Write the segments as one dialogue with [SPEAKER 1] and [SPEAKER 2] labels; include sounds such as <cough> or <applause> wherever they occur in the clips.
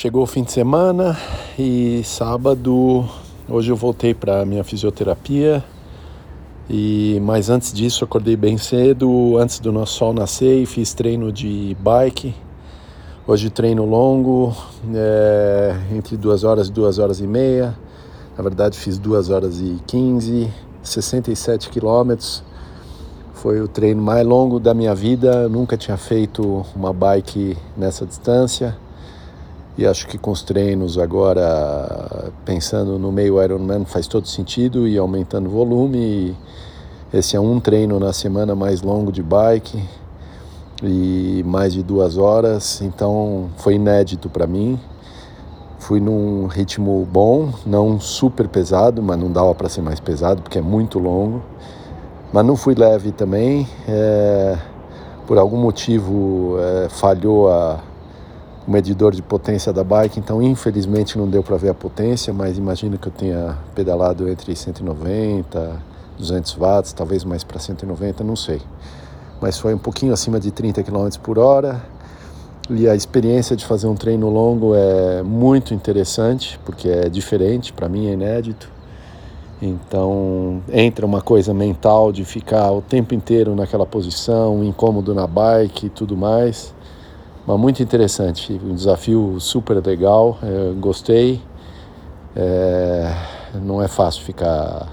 [SPEAKER 1] Chegou o fim de semana e sábado, hoje eu voltei para minha fisioterapia. E mas antes disso, acordei bem cedo, antes do nosso sol nascer, e fiz treino de bike. Hoje treino longo, é, entre duas horas e duas horas e meia. Na verdade, fiz duas horas e quinze, 67 quilômetros. Foi o treino mais longo da minha vida. nunca tinha feito uma bike nessa distância. E acho que com os treinos agora, pensando no meio Ironman, faz todo sentido e aumentando o volume. Esse é um treino na semana mais longo de bike e mais de duas horas, então foi inédito para mim. Fui num ritmo bom, não super pesado, mas não dava para ser mais pesado porque é muito longo. Mas não fui leve também. É, por algum motivo é, falhou a, o medidor de potência da bike, então infelizmente não deu para ver a potência, mas imagino que eu tenha pedalado entre 190, 200 watts, talvez mais para 190, não sei. Mas foi um pouquinho acima de 30 km por hora. E a experiência de fazer um treino longo é muito interessante, porque é diferente, para mim é inédito. Então entra uma coisa mental de ficar o tempo inteiro naquela posição, incômodo na bike e tudo mais. Mas muito interessante, um desafio super legal, é, gostei. É, não é fácil ficar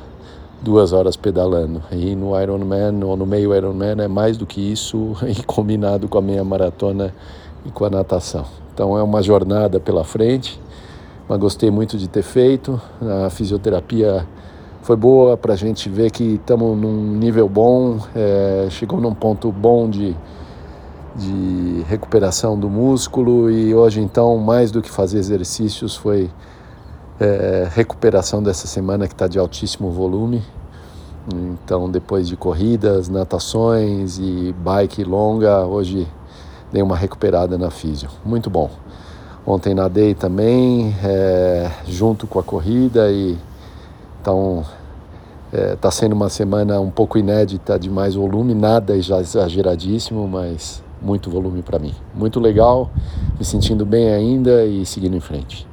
[SPEAKER 1] duas horas pedalando. E no Ironman, ou no meio Ironman, é mais do que isso, <laughs> e combinado com a minha maratona e com a natação. Então é uma jornada pela frente, mas gostei muito de ter feito. A fisioterapia foi boa para a gente ver que estamos num nível bom, é, chegou num ponto bom de de recuperação do músculo e hoje então mais do que fazer exercícios foi é, recuperação dessa semana que está de altíssimo volume. Então depois de corridas, natações e bike longa, hoje dei uma recuperada na físio. Muito bom. Ontem nadei também, é, junto com a corrida e então está é, tá sendo uma semana um pouco inédita de mais volume, nada exageradíssimo, mas muito volume para mim. Muito legal, me sentindo bem ainda e seguindo em frente.